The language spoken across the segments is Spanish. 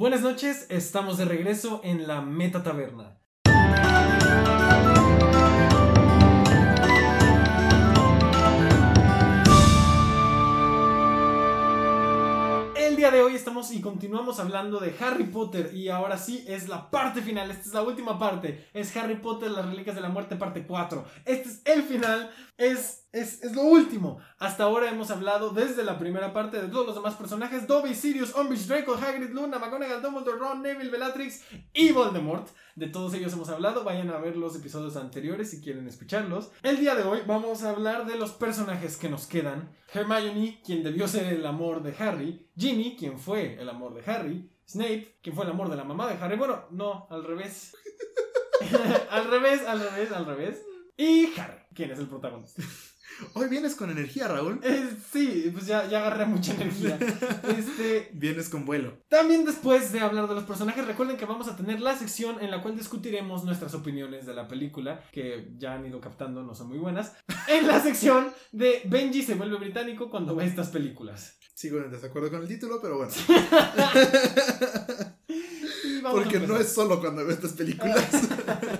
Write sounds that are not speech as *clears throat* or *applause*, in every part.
Buenas noches, estamos de regreso en la Meta Taberna. El día de hoy estamos y continuamos hablando de Harry Potter y ahora sí es la parte final, esta es la última parte, es Harry Potter, las Reliquias de la Muerte parte 4. Este es el final, es, es, es lo último. Hasta ahora hemos hablado desde la primera parte de todos los demás personajes, Dobby, Sirius, Umbridge, Draco, Hagrid, Luna, McGonagall, Dumbledore, Ron, Neville, Bellatrix y Voldemort. De todos ellos hemos hablado, vayan a ver los episodios anteriores si quieren escucharlos. El día de hoy vamos a hablar de los personajes que nos quedan. Hermione, quien debió ser el amor de Harry. Ginny, quien fue el amor de Harry. Snape, quien fue el amor de la mamá de Harry. Bueno, no, al revés. *laughs* al revés, al revés, al revés. Y Harry, quien es el protagonista. Hoy vienes con energía, Raúl. Eh, sí, pues ya, ya agarré mucha energía. *laughs* Este, Vienes con vuelo. También después de hablar de los personajes, recuerden que vamos a tener la sección en la cual discutiremos nuestras opiniones de la película, que ya han ido captando, no son muy buenas, *laughs* en la sección de Benji se vuelve británico cuando ve estas películas. Sigo en desacuerdo con el título, pero bueno. *laughs* Y vamos a Porque no es solo cuando veo estas películas.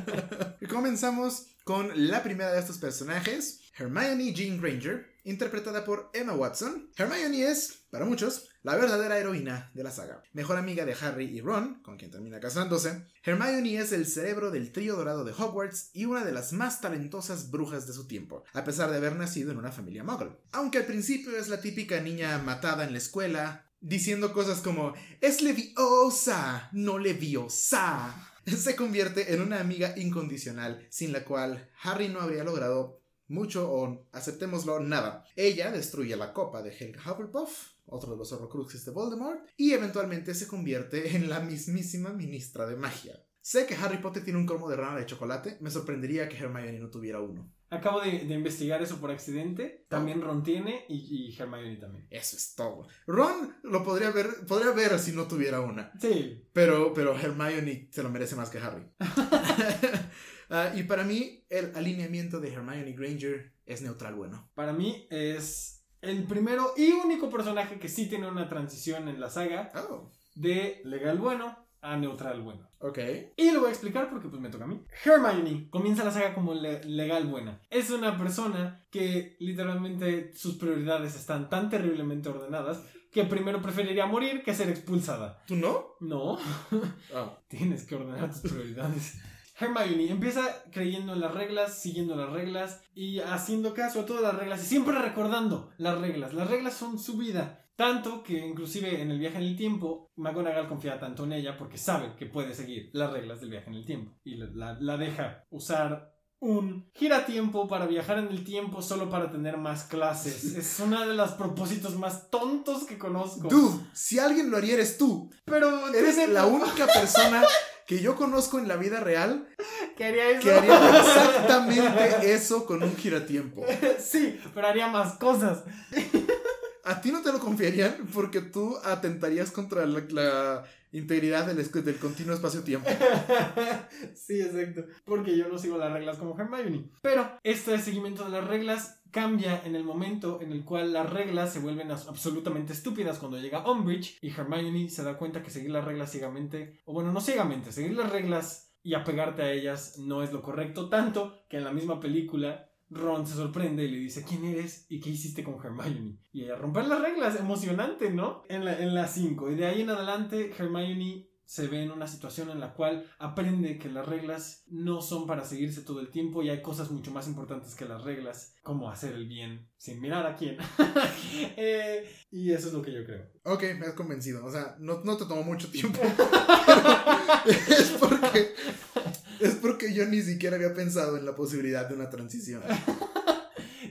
*laughs* Comenzamos con la primera de estos personajes, Hermione Jean Granger, interpretada por Emma Watson. Hermione es, para muchos, la verdadera heroína de la saga. Mejor amiga de Harry y Ron, con quien termina casándose. Hermione es el cerebro del trío dorado de Hogwarts y una de las más talentosas brujas de su tiempo, a pesar de haber nacido en una familia muggle. Aunque al principio es la típica niña matada en la escuela, diciendo cosas como es leviosa, no leviosa. *laughs* Se convierte en una amiga incondicional, sin la cual Harry no habría logrado mucho o, aceptémoslo, nada. Ella destruye la copa de Helga Hufflepuff, otro de los horrocruxes de Voldemort, y eventualmente se convierte en la mismísima ministra de magia. Sé que Harry Potter tiene un cromo de rana de chocolate, me sorprendería que Hermione no tuviera uno. Acabo de, de investigar eso por accidente. También Ron tiene y, y Hermione también. Eso es todo. Ron lo podría ver, podría ver si no tuviera una. Sí, Pero, pero Hermione se lo merece más que Harry. *laughs* *laughs* Ah, y para mí, el alineamiento de Hermione Granger es neutral bueno. para mí es el primero y único personaje que sí tiene una transición en la saga Oh, de legal bueno a neutral bueno. ok. Y lo voy a explicar porque pues me toca a mí. Hermione comienza la saga como le- legal buena. Es una persona que literalmente sus prioridades están tan terriblemente ordenadas que primero preferiría morir que ser expulsada. ¿Tú no? No, Oh. *laughs* tienes que ordenar tus prioridades. Hermione empieza creyendo en las reglas, siguiendo las reglas y haciendo caso a todas las reglas y siempre recordando las reglas. Las reglas son su vida. Tanto que inclusive en el viaje en el tiempo, McGonagall confía tanto en ella porque sabe que puede seguir las reglas del viaje en el tiempo. Y la, la- deja usar un giratiempo para viajar en el tiempo solo para tener más clases. *laughs* Es uno de los propósitos más tontos que conozco. Dude, si alguien lo haría eres tú. Pero Eres la única persona *laughs* que yo conozco en la vida real que haría eso. que haría *laughs* exactamente eso con un giratiempo. Sí, pero haría más cosas. A ti no te lo confiarían porque tú atentarías contra la, la integridad del, es- del continuo espacio-tiempo. *laughs* sí, exacto. Porque yo no sigo las reglas como Hermione. Pero este seguimiento de las reglas cambia en el momento en el cual las reglas se vuelven absolutamente estúpidas cuando llega Umbridge y Hermione se da cuenta que seguir las reglas ciegamente, o bueno, no ciegamente, seguir las reglas y apegarte a ellas no es lo correcto, tanto que en la misma película Ron se sorprende y le dice quién eres y qué hiciste con Hermione. Y ella romper las reglas, emocionante, ¿no? En la 5. En la y de ahí en adelante Hermione se ve en una situación en la cual aprende que las reglas no son para seguirse todo el tiempo y hay cosas mucho más importantes que las reglas, como hacer el bien sin mirar a quién. *laughs* Eh, y eso es lo que yo creo. Ok, me has convencido. O sea, no, no te tomó mucho tiempo. *laughs* *laughs* Es porque. Es porque yo ni siquiera había pensado en la posibilidad de una transición.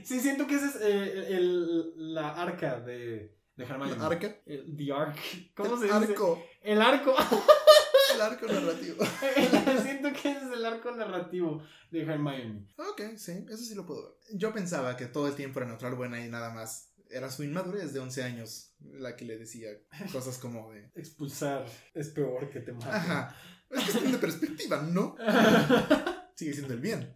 Sí, siento que ese es eh, el- la arca de, de Hermione. ¿El arca? El- the arc. ¿Cómo el se dice? arco. El arco. *laughs* El arco narrativo. *laughs* siento que ese es el arco narrativo de Hermione. Ok, sí, eso sí lo puedo ver. Yo pensaba que todo el tiempo era neutral buena y nada más. Era su inmadurez de 11 años la que le decía cosas como de. *laughs* Expulsar es peor que te maten. Ajá. Es cuestión de perspectiva, ¿no? Sigue siendo el bien.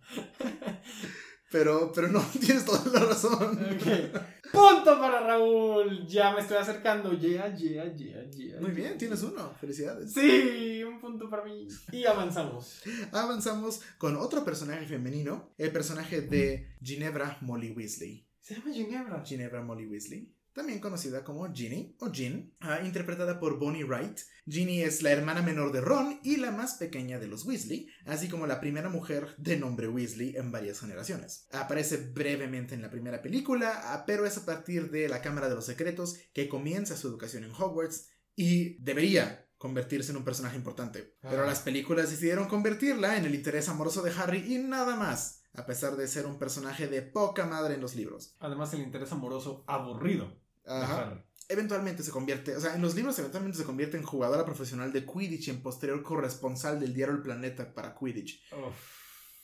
Pero, pero no, *laughs* tienes toda la razón. Ok. Punto para Raúl. Ya me estoy acercando. Yeah, yeah, yeah, yeah. Muy bien, tienes uno. Felicidades. Sí, un punto para mí. Y avanzamos. *laughs* Avanzamos con otro personaje femenino, el personaje de Ginebra Molly Weasley. Se llama Ginebra. Ginebra Molly Weasley, también conocida como Ginny o Jean, ah, interpretada por Bonnie Wright. Ginny es la hermana menor de Ron y la más pequeña de los Weasley, así como la primera mujer de nombre Weasley en varias generaciones. Aparece brevemente en la primera película, ah, pero es a partir de la Cámara de los Secretos que comienza su educación en Hogwarts y debería convertirse en un personaje importante. Pero Ah. las películas decidieron convertirla en el interés amoroso de Harry y nada más, a pesar de ser un personaje de poca madre en los libros. Además, el interés amoroso aburrido. Ajá. Eventualmente se convierte, o sea, en los libros eventualmente se convierte en jugadora profesional de Quidditch y en posterior corresponsal del diario El Planeta para Quidditch. Uf.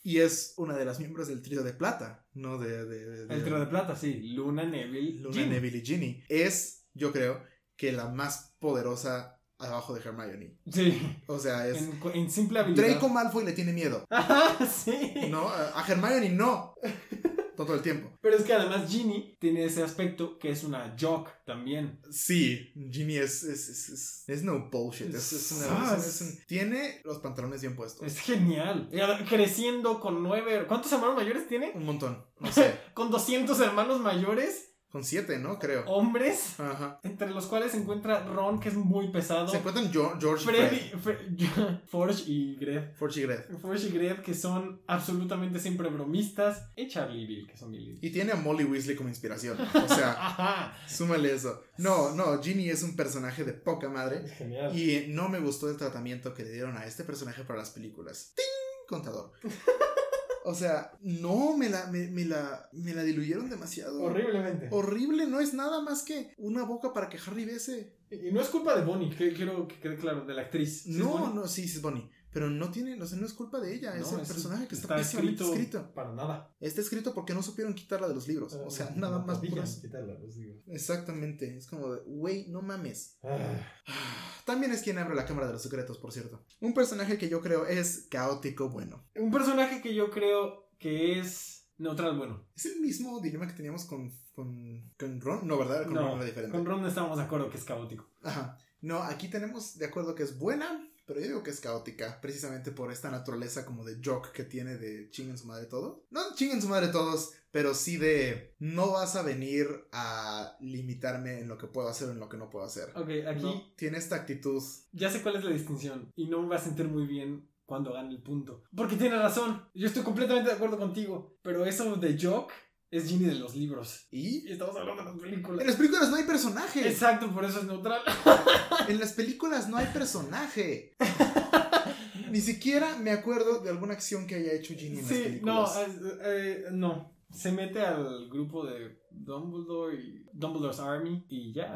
Y es una de las miembros del trío de plata, ¿no? De, de, de- El trío de plata, sí. Luna, Neville, Luna, Ginny. Neville y Ginny. Es, yo creo, que la más poderosa abajo de Hermione. Sí. O sea, es... En, en simple habilidad. Draco Malfoy le tiene miedo, Ajá, *laughs* sí. ¿no? A a Hermione no. Todo el tiempo. Pero es que además Ginny tiene ese aspecto que es una jock también. Sí, Ginny es, es, es, es, es no bullshit. Es, una, un- un- tiene los pantalones bien puestos. Es genial. Creciendo con nueve... ¿Cuántos hermanos mayores tiene? Un montón. No *laughs* sé. Con 200 hermanos mayores, Con siete, ¿no? Creo. hombres, Ajá. entre los cuales se encuentra Ron, que es muy pesado. Se encuentran Jo- George y Freddy, Fred. Fre- Forge y Greg. Forge y Gred. Forge y Greg, que son absolutamente siempre bromistas. Y Charlie y Bill, que son Billy. Y tiene a Molly Weasley como inspiración. O sea, *laughs* Ajá. súmale eso. No, no, Ginny es un personaje de poca madre. Es genial. Y no me gustó el tratamiento que le dieron a este personaje para las películas. ¡Ting! Contador. *laughs* O sea, no, me la, me, me la, me la diluyeron demasiado. Horriblemente. Horrible, no es nada más que una boca para que Harry bese. Y no es culpa de Bonnie, que quiero que quede claro, de la actriz. ¿Sí es No, no, sí es Bonnie. Pero no tiene, o sea, no es culpa de ella, es el personaje que está, está escrito, escrito. para nada. Está escrito porque no supieron quitarla de los libros. O sea, No, nada no más puras- quitarla, les digo. Exactamente. Es como de, güey, no mames. Ah. También es quien abre la Cámara de los Secretos, por cierto. Un personaje que yo creo es caótico bueno. Un personaje que yo creo que es neutral bueno. ¿Es el mismo dilema que teníamos con, con, con Ron? No, ¿verdad? Con Ron No, era diferente. con Ron estamos de acuerdo que es caótico. Ajá. No, aquí tenemos de acuerdo que es buena, pero yo digo que es caótica, precisamente por esta naturaleza como de joke que tiene de chinguen su madre todo. No chinguen su madre todos, pero sí de no vas a venir a limitarme en lo que puedo hacer o en lo que no puedo hacer. Ok, aquí No, tiene esta actitud. ya sé cuál es la distinción y no me va a sentir muy bien cuando gane el punto. Porque tiene razón, yo estoy completamente de acuerdo contigo, pero eso de Jock es Ginny de los libros. Y estamos hablando de las en películas. las películas no hay personaje. Exacto, por eso es neutral. *laughs* En las películas no hay personaje. *laughs* Ni siquiera me acuerdo de alguna acción que haya hecho Ginny en las Sí, no, películas. eh, eh, no. Se mete al grupo de Dumbledore y Dumbledore's Army y ya.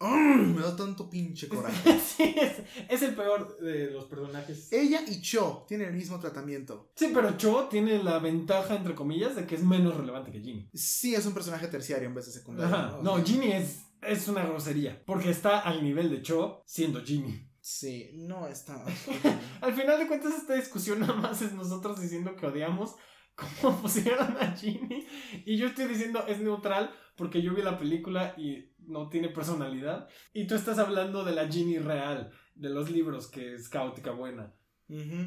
¡Ay! *laughs* me da tanto pinche coraje. *laughs* sí, es, es el peor de los personajes. Ella y Cho tienen el mismo tratamiento. Sí, pero Cho tiene la ventaja, entre comillas, de que es menos relevante que Ginny. Sí, es un personaje terciario en vez de secundario. Ajá. No, sea, Ginny es, es una grosería. Porque está al nivel de Cho siendo Ginny. Sí, no está. *laughs* Al final de cuentas, esta discusión nada más es nosotros diciendo que odiamos cómo *laughs* pusieron a Ginny. Y yo estoy diciendo es neutral porque yo vi la película y no tiene personalidad. Y tú estás hablando de la Ginny real, de los libros, que es caótica buena.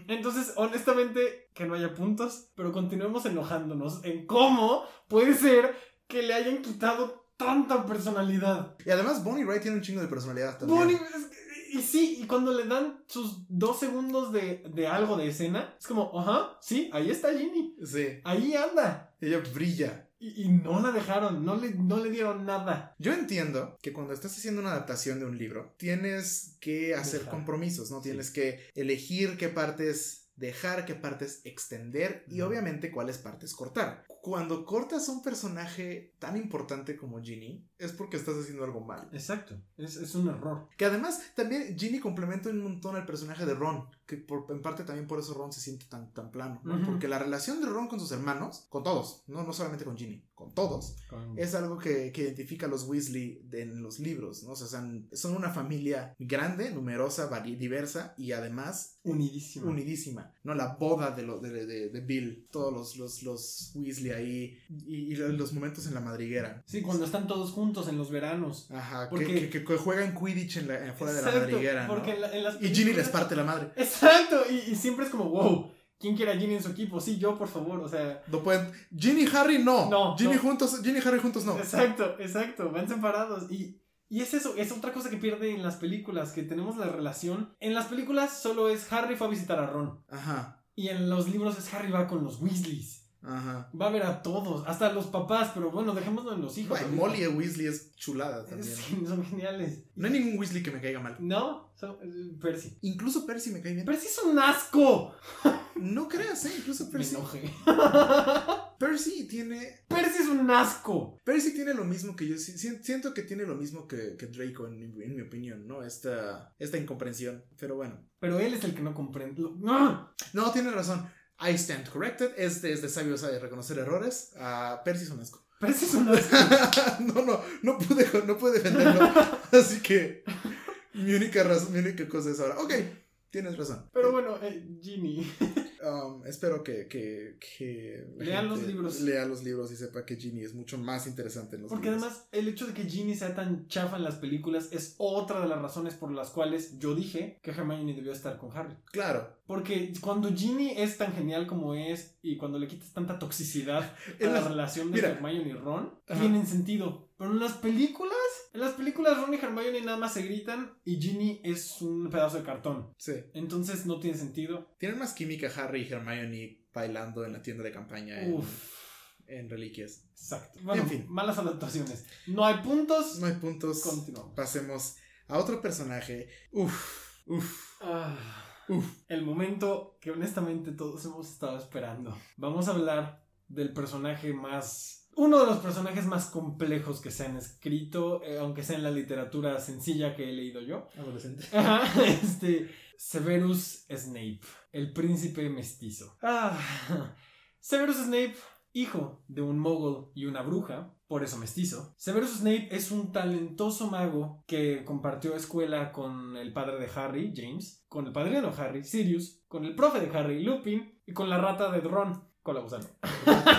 Entonces, honestamente, que no haya puntos, pero continuemos enojándonos en cómo puede ser que le hayan quitado tanta personalidad. Y además, Bonnie Wright tiene un chingo de personalidad también. Bonnie, es que- y sí, y cuando le dan sus dos segundos de, de algo de escena, es como, ajá, sí, ahí está Ginny, Sí, ahí anda. ella brilla. Y, y no la dejaron, no le, no le dieron nada. Yo entiendo que cuando estás haciendo una adaptación de un libro, tienes que hacer compromisos, ¿no? Sí. Tienes que elegir qué partes dejar, qué partes extender y obviamente cuáles partes cortar. Cuando cortas a un personaje tan importante como Ginny, es porque estás haciendo algo mal. Exacto, es, es un error. Que además también Ginny complementa un montón al personaje de Ron. Que por, en parte también por eso Ron se siente tan, tan plano. Porque la relación de Ron con sus hermanos, con todos, no, no solamente con Ginny, con todos, Con- es algo que, que identifica a los Weasley de- en los libros, ¿no? O sea, son, son una familia grande, numerosa, diversa y además Unidísimo. unidísima, ¿no? La boda de, lo- de, de- de Bill, todos los, los, los Weasley ahí y, y los momentos en la madriguera. Sí, cuando están todos juntos en los veranos. Ajá, Porque- que, que- que juegan Quidditch en la, en- fuera de la madriguera, ¿no? porque en la- en las Y Ginny les parte la madre. Exacto, y, y siempre es como, wow, ¿quién quiere a Ginny en su equipo? Sí, yo, por favor, o sea. No pueden. Ginny y Harry no. No, Ginny no. juntos, Ginny y Harry juntos no. Exacto, exacto, van separados. Y, y es eso, es otra cosa que pierde en las películas, que tenemos la relación. En las películas solo es Harry fue a visitar a Ron. Ajá, Y en los libros es Harry va con los Weasleys. Ajá. Va a ver a todos, hasta a los papás, pero bueno, dejémoslo en los hijos. Ay, Molly Weasley es chulada también. Sí, son geniales. No hay ningún Weasley que me caiga mal. No, son- eh, Percy. Incluso Percy me cae bien. Percy es un asco. No creas, ¿eh? Incluso Me Percy. enojé. *laughs* Percy tiene. Percy es un asco. Percy tiene lo mismo que yo. si- si- Siento que tiene lo mismo que, que Draco, en, mi- en mi opinión, ¿no? Esta, esta incomprensión. Pero bueno. Pero él es el que no comprende. ¡Ah! No, tiene razón. I stand corrected. Es de, es de sabios de reconocer errores. Ah, Percy es un asco. Percy es un asco. no, no, no pude, no pude defenderlo. *laughs* Así que mi única razón, mi única cosa es ahora. Ok, tienes razón. Pero bueno, eh, Ginny. *laughs* Um, espero que, que, que gente los libros. Lea los libros y sepa que Ginny es mucho más interesante en los Porque libros. además, el hecho de que Ginny sea tan chafa en las películas es otra de las razones por las cuales yo dije que Hermione debió estar con Harry. Claro. Porque cuando Ginny es tan genial como es y cuando le quitas tanta toxicidad *laughs* a la relación de mira. Hermione y Ron, Ajá. tienen sentido. Pero en las películas, en las películas Ron y Hermione nada más se gritan y Ginny es un pedazo de cartón. Sí. Entonces no tiene sentido. Tienen más química Harry y Hermione bailando en la tienda de campaña en, Uf. en Reliquias. Exacto. Bueno, En fin. malas adaptaciones. No hay puntos. No hay puntos. Continuamos. Pasemos a otro personaje. Uf, uf, Ah, uf. el momento que honestamente todos hemos estado esperando. Vamos a hablar del personaje más... Uno de los personajes más complejos que se han escrito, eh, aunque sea en la literatura sencilla que he leído yo. Adolescente. *laughs* Ajá, este, Severus Snape, el príncipe mestizo. Ah, Severus Snape, hijo de un mogul y una bruja, por eso mestizo. Severus Snape es un talentoso mago que compartió escuela con el padre de Harry, James, con el padrino de Harry, Sirius, con el profe de Harry, Lupin, y con la rata de Ron, con la gusano.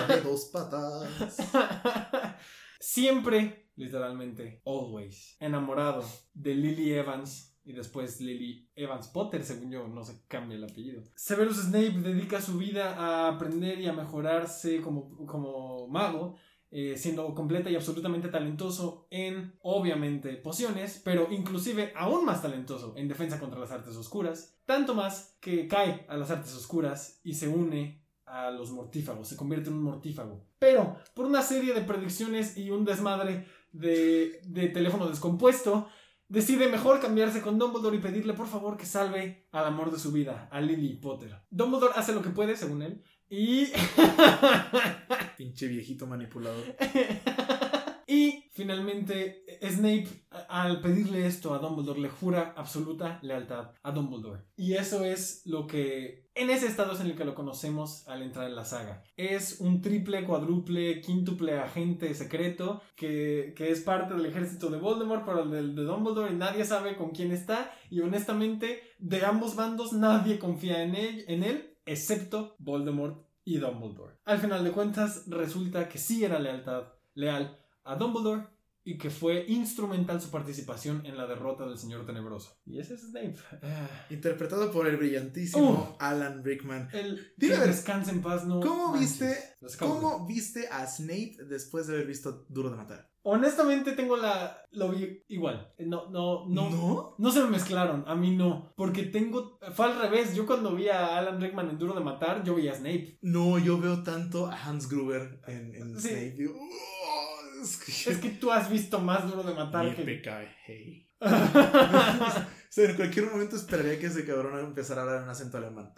de dos patas. *laughs* Siempre, literalmente, always, enamorado de Lily Evans y después Lily Evans Potter, según yo, no se cambia el apellido. Severus Snape dedica su vida a aprender y a mejorarse como, como mago, eh, siendo completa y absolutamente talentoso en, obviamente, pociones, pero inclusive aún más talentoso en defensa contra las artes oscuras, tanto más que cae a las artes oscuras y se une a los mortífagos, se convierte en un mortífago. Pero, por una serie de predicciones y un desmadre de, de teléfono descompuesto, decide mejor cambiarse con Dumbledore y pedirle por favor que salve al amor de su vida, a Lily Potter. Dumbledore hace lo que puede, según él, y... Pinche viejito manipulador. *laughs* y finalmente Snape, al pedirle esto a Dumbledore, le jura absoluta lealtad a Dumbledore. Y eso es lo que... En ese estado es en el que lo conocemos al entrar en la saga. Es un triple, cuádruple, quíntuple agente secreto que, que es parte del ejército de Voldemort, pero el del de Dumbledore y nadie sabe con quién está. Y honestamente, de ambos bandos nadie confía en él, en él excepto Voldemort y Dumbledore. Al final de cuentas, resulta que sí era lealtad, leal a Dumbledore y que fue instrumental su participación en la derrota del Señor Tenebroso. Y ese es Snape. Ah, Interpretado por el brillantísimo Alan Rickman. el Dime, que descanse en paz, no. ¿Cómo manches. viste. ¿Cómo viste a Snape después de haber visto Duro de Matar? Honestamente tengo la... Lo vi igual. No, no, no. No se me mezclaron, a mí no. Porque tengo. Fue al revés. Yo cuando vi a Alan Rickman en Duro de Matar, yo vi a Snape. No, yo veo tanto a Hans Gruber en, en Sí. Snape. Digo, "Oh, es que... Es que tú has visto más Duro de Matar que. Yippee-ki-hey. *laughs* O sea, en cualquier momento esperaría que ese cabrón empezara a hablar en acento alemán.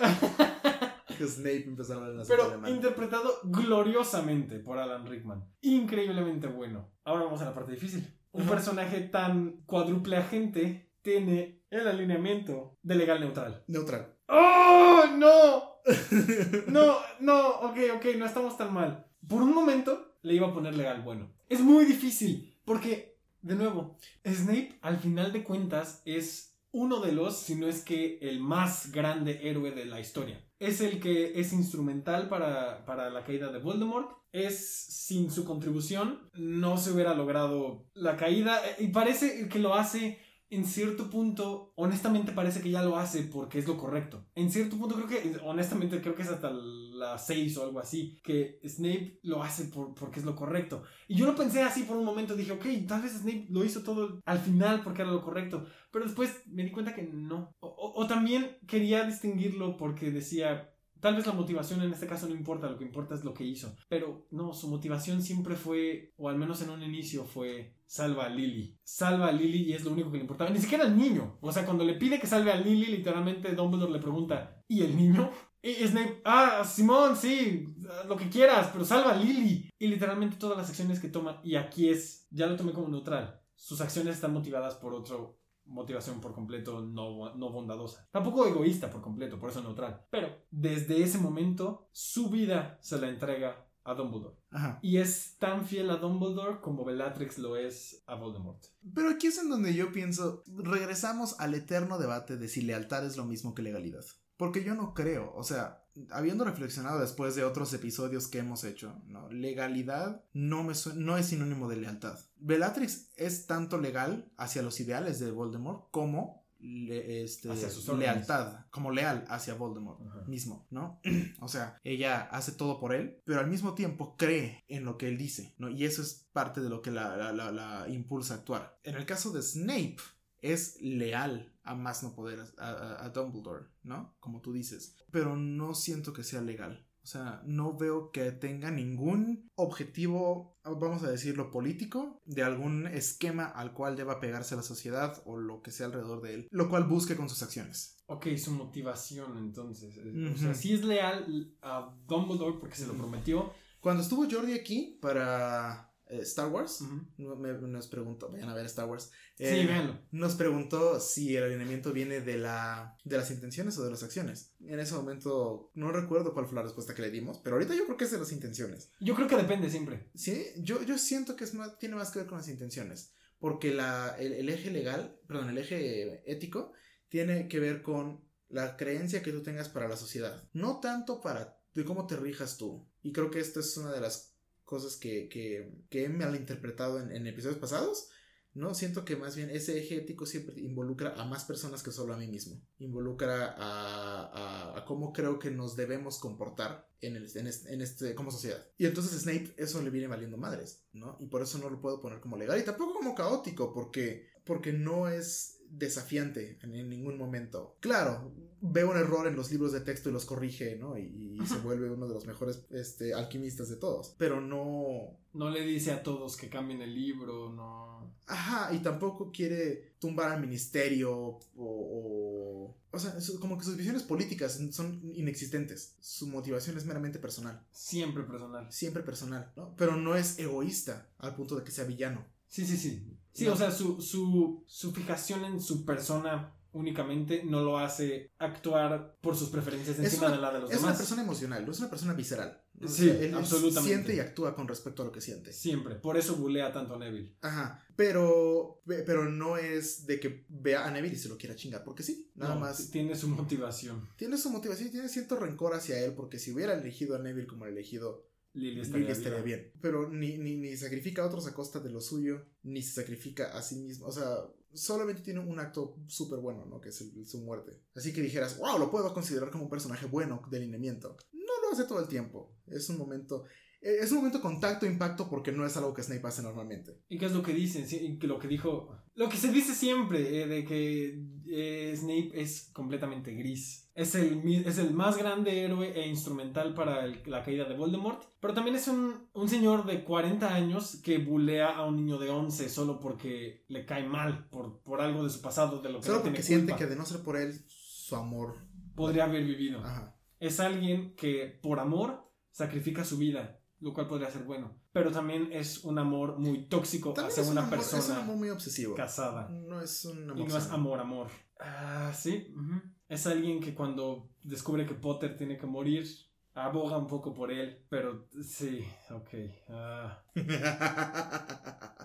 que Snape empezara a hablar en acento Pero alemán. interpretado gloriosamente por Alan Rickman. Increíblemente bueno. Ahora vamos a la parte difícil. Un personaje tan cuádruple agente tiene el alineamiento de legal neutral. Neutral. ¡Oh, no! *laughs* No, no, ok, ok, no estamos tan mal. Por un momento le iba a poner legal bueno. Es muy difícil, porque, de nuevo, Snape al final de cuentas es uno de los, si no es que el más grande héroe de la historia. Es el que es instrumental para, para la caída de Voldemort. Es sin su contribución no se hubiera logrado la caída y parece que lo hace en cierto punto, honestamente parece que ya lo hace porque es lo correcto. En cierto punto creo que, honestamente creo que es hasta la 6 o algo así, que Snape lo hace por, porque es lo correcto. Y yo lo pensé así por un momento, dije, ok, tal vez Snape lo hizo todo al final porque era lo correcto. Pero después me di cuenta que no. o, también quería distinguirlo porque decía, Tal vez la motivación en este caso no importa, lo que importa es lo que hizo. Pero no, su motivación siempre fue, o al menos en un inicio fue, salva a Lily. Salva a Lily y es lo único que le importaba. Ni siquiera al niño. O sea, cuando le pide que salve a Lily, literalmente Dumbledore le pregunta, ¿y el niño? Y Snape, ah, Simón, sí, lo que quieras, pero salva a Lily. Y literalmente todas las acciones que toma, y aquí es, ya lo tomé como neutral. Sus acciones están motivadas por otro motivación por completo no, no bondadosa. Tampoco egoísta por completo, por eso neutral. Pero desde ese momento su vida se la entrega a Dumbledore. Ajá. Y es tan fiel a Dumbledore como Bellatrix lo es a Voldemort. Pero aquí es en donde yo pienso, regresamos al eterno debate de si lealtad es lo mismo que legalidad. Porque yo no creo, o sea, habiendo reflexionado después de otros episodios que hemos hecho, ¿no? legalidad no, me no es sinónimo de lealtad. Bellatrix es tanto legal hacia los ideales de Voldemort como le- este, sus lealtad, como leal hacia Voldemort Ajá. mismo, ¿no? *clears throat* o sea, ella hace todo por él, pero al mismo tiempo cree en lo que él dice, ¿no? Y eso es parte de lo que la, la- la- la impulsa a actuar. En el caso de Snape, es leal a más no poder a, a- a Dumbledore, ¿no? Como tú dices. Pero no siento que sea legal. O sea, no veo que tenga ningún objetivo, vamos a decirlo, político, de algún esquema al cual deba pegarse la sociedad o lo que sea alrededor de él, lo cual busque con sus acciones. Ok, su motivación entonces. eh, O sea, sí es leal a Dumbledore porque se lo prometió. Cuando estuvo Jordi aquí para eh, Star Wars, me- nos preguntó, vayan a ver Star Wars. Sí, eh, véanlo. Nos preguntó si el alineamiento viene de, la, de las intenciones o de las acciones. En ese momento no recuerdo cuál fue la respuesta que le dimos, pero ahorita yo creo que es de las intenciones. Yo creo que depende siempre. Sí, yo, yo siento que es más, tiene más que ver con las intenciones, porque la, el, el eje legal, perdón, el eje ético tiene que ver con la creencia que tú tengas para la sociedad, no tanto para de cómo te rijas tú. Y creo que esta es una de las cosas que, que, que he malinterpretado en, en episodios pasados. No, siento que más bien ese eje ético siempre involucra a más personas que solo a mí mismo. Involucra a, a- a cómo creo que nos debemos comportar en, el, en, este, en este- como sociedad. Y entonces Snape eso le viene valiendo madres, ¿no? Y por eso no lo puedo poner como legal y tampoco como caótico, porque, porque no es desafiante en, en ningún momento. Claro, ve un error en los libros de texto y los corrige, ¿no? Y, y se vuelve uno de los mejores este, alquimistas de todos. Pero no, No le dice a todos que cambien el libro, no. Ajá, y tampoco quiere tumbar al ministerio o... O, o sea, como que sus visiones políticas son inexistentes. Su motivación es meramente personal. Siempre personal. Siempre personal, ¿no? Pero no es egoísta al punto de que sea villano. Sí, sí, sí. Sí, No. o sea, su, su, su fijación en su persona únicamente no lo hace actuar por sus preferencias encima una- de la de los Es una demás. persona emocional, no es una persona visceral. Sí, sea, él- absolutamente. Siente y actúa con respecto a lo que siente. Siempre. Por eso bulea tanto a Neville. Ajá, pero, pero no es de que vea a Neville y se lo quiera chingar, porque sí, nada No, más. Tiene su motivación. Tiene su motivación y tiene cierto rencor hacia él, porque si hubiera elegido a Neville como el elegido Lily estaría, Lily estaría bien. Pero ni, ni, ni sacrifica a otros a costa de lo suyo, ni se sacrifica a sí mismo. O sea, solamente tiene un acto súper bueno, ¿no? Que es el- su muerte. Así que dijeras, wow, lo puedo considerar como un personaje bueno de lineamiento. No lo hace todo el tiempo. Es un momento. eh, Es un momento con tacto e impacto porque no es algo que Snape hace normalmente. ¿Y qué es lo que dicen? Sí, lo que dijo. Lo que se dice siempre, eh, de que eh, Snape es completamente gris. Es el, es el más grande héroe e instrumental para el- la caída de Voldemort. Pero también es un, un señor de 40 años que bulea a un niño de 11 solo porque le cae mal por, por algo de su pasado, de lo que Solo no tiene porque siente que de no ser por él, su amor. podría haber vivido. Ajá. Es alguien que por amor sacrifica su vida lo cual podría ser bueno. Pero también es un amor muy tóxico También hacia un una amor- Es un persona amor muy obsesivo. casada. No es un amor. Y no es amor, amor. Ah, sí. ujú. Es alguien que cuando descubre que Potter tiene que morir, aboga un poco por él. Pero sí, ok. ah. *laughs*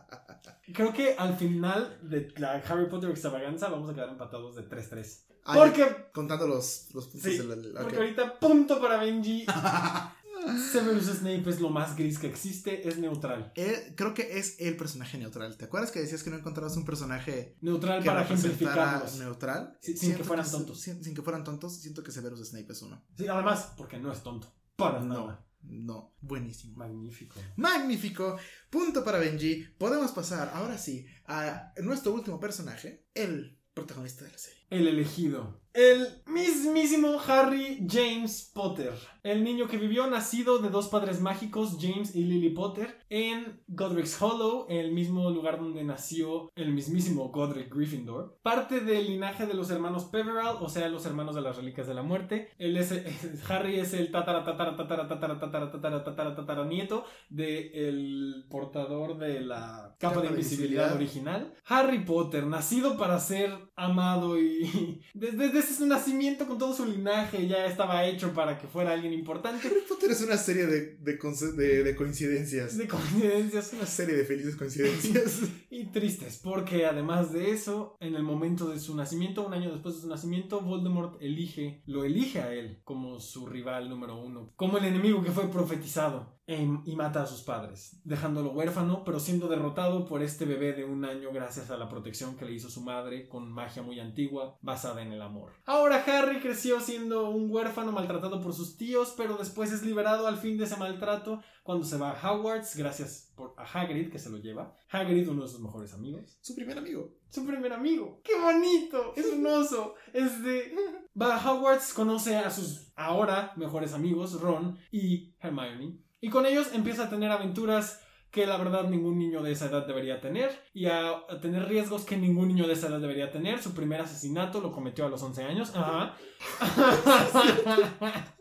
Creo que al final de la Harry Potter extravaganza vamos a quedar empatados de 3-3. Ay, Porque, Contando los, los puntos sí, del. porque ok. ahorita punto para Benji. *laughs* Severus Snape es lo más gris que existe, es neutral. Eh, creo que es el personaje neutral. ¿Te acuerdas que decías que no encontrabas un personaje Neutral que para ejemplificarlos. neutral? Sí, sin que fueran tontos. sin, sin que fueran tontos, siento que Severus Snape es uno. Sí, además, porque no es tonto. Para No, nada. no, buenísimo. Magnífico. Magnífico. Punto para Benji. Podemos pasar ahora sí a nuestro último personaje, el protagonista de la serie. El elegido. El mismísimo Harry James Potter. El niño que vivió nacido de dos padres mágicos, James y Lily Potter, en Godric's Hollow, el mismo lugar donde nació el mismísimo Godric Gryffindor. Parte del linaje de los hermanos Peverell, o sea, los hermanos de las reliquias de la muerte. Él es, *laughs* Harry es el tatara tatara tatara tatara tatara tatara tatara tatara nieto del portador de la capa, de invisibilidad. original. Harry Potter, nacido para ser amado y *laughs* desde, desde su nacimiento con todo su linaje ya estaba hecho para que fuera alguien importante. Harry Potter es una serie de, de, conce- de- de coincidencias. De coincidencias Una serie de felices coincidencias. *laughs* y tristes, porque además de eso, en el momento de su nacimiento, un año después de su nacimiento, Voldemort elige, lo elige a él como su rival número uno, como el enemigo que fue profetizado. Em, y mata a sus padres, dejándolo huérfano, pero siendo derrotado por este bebé de un año gracias a la protección que le hizo su madre con magia muy antigua basada en el amor. Ahora Harry creció siendo un huérfano maltratado por sus tíos, pero después es liberado al fin de ese maltrato cuando se va a Hogwarts gracias por, a Hagrid que se lo lleva. Hagrid, uno de sus mejores amigos. Su primer amigo. Su primer amigo. ¡Qué bonito! Es un oso. Es de... Va a Hogwarts, conoce a sus ahora mejores amigos, Ron y Hermione. Y con ellos empieza a tener aventuras que la verdad ningún niño de esa edad debería tener y a, a tener riesgos que ningún niño de esa edad debería tener. Su primer asesinato lo cometió a los 11 años. Ajá. *laughs*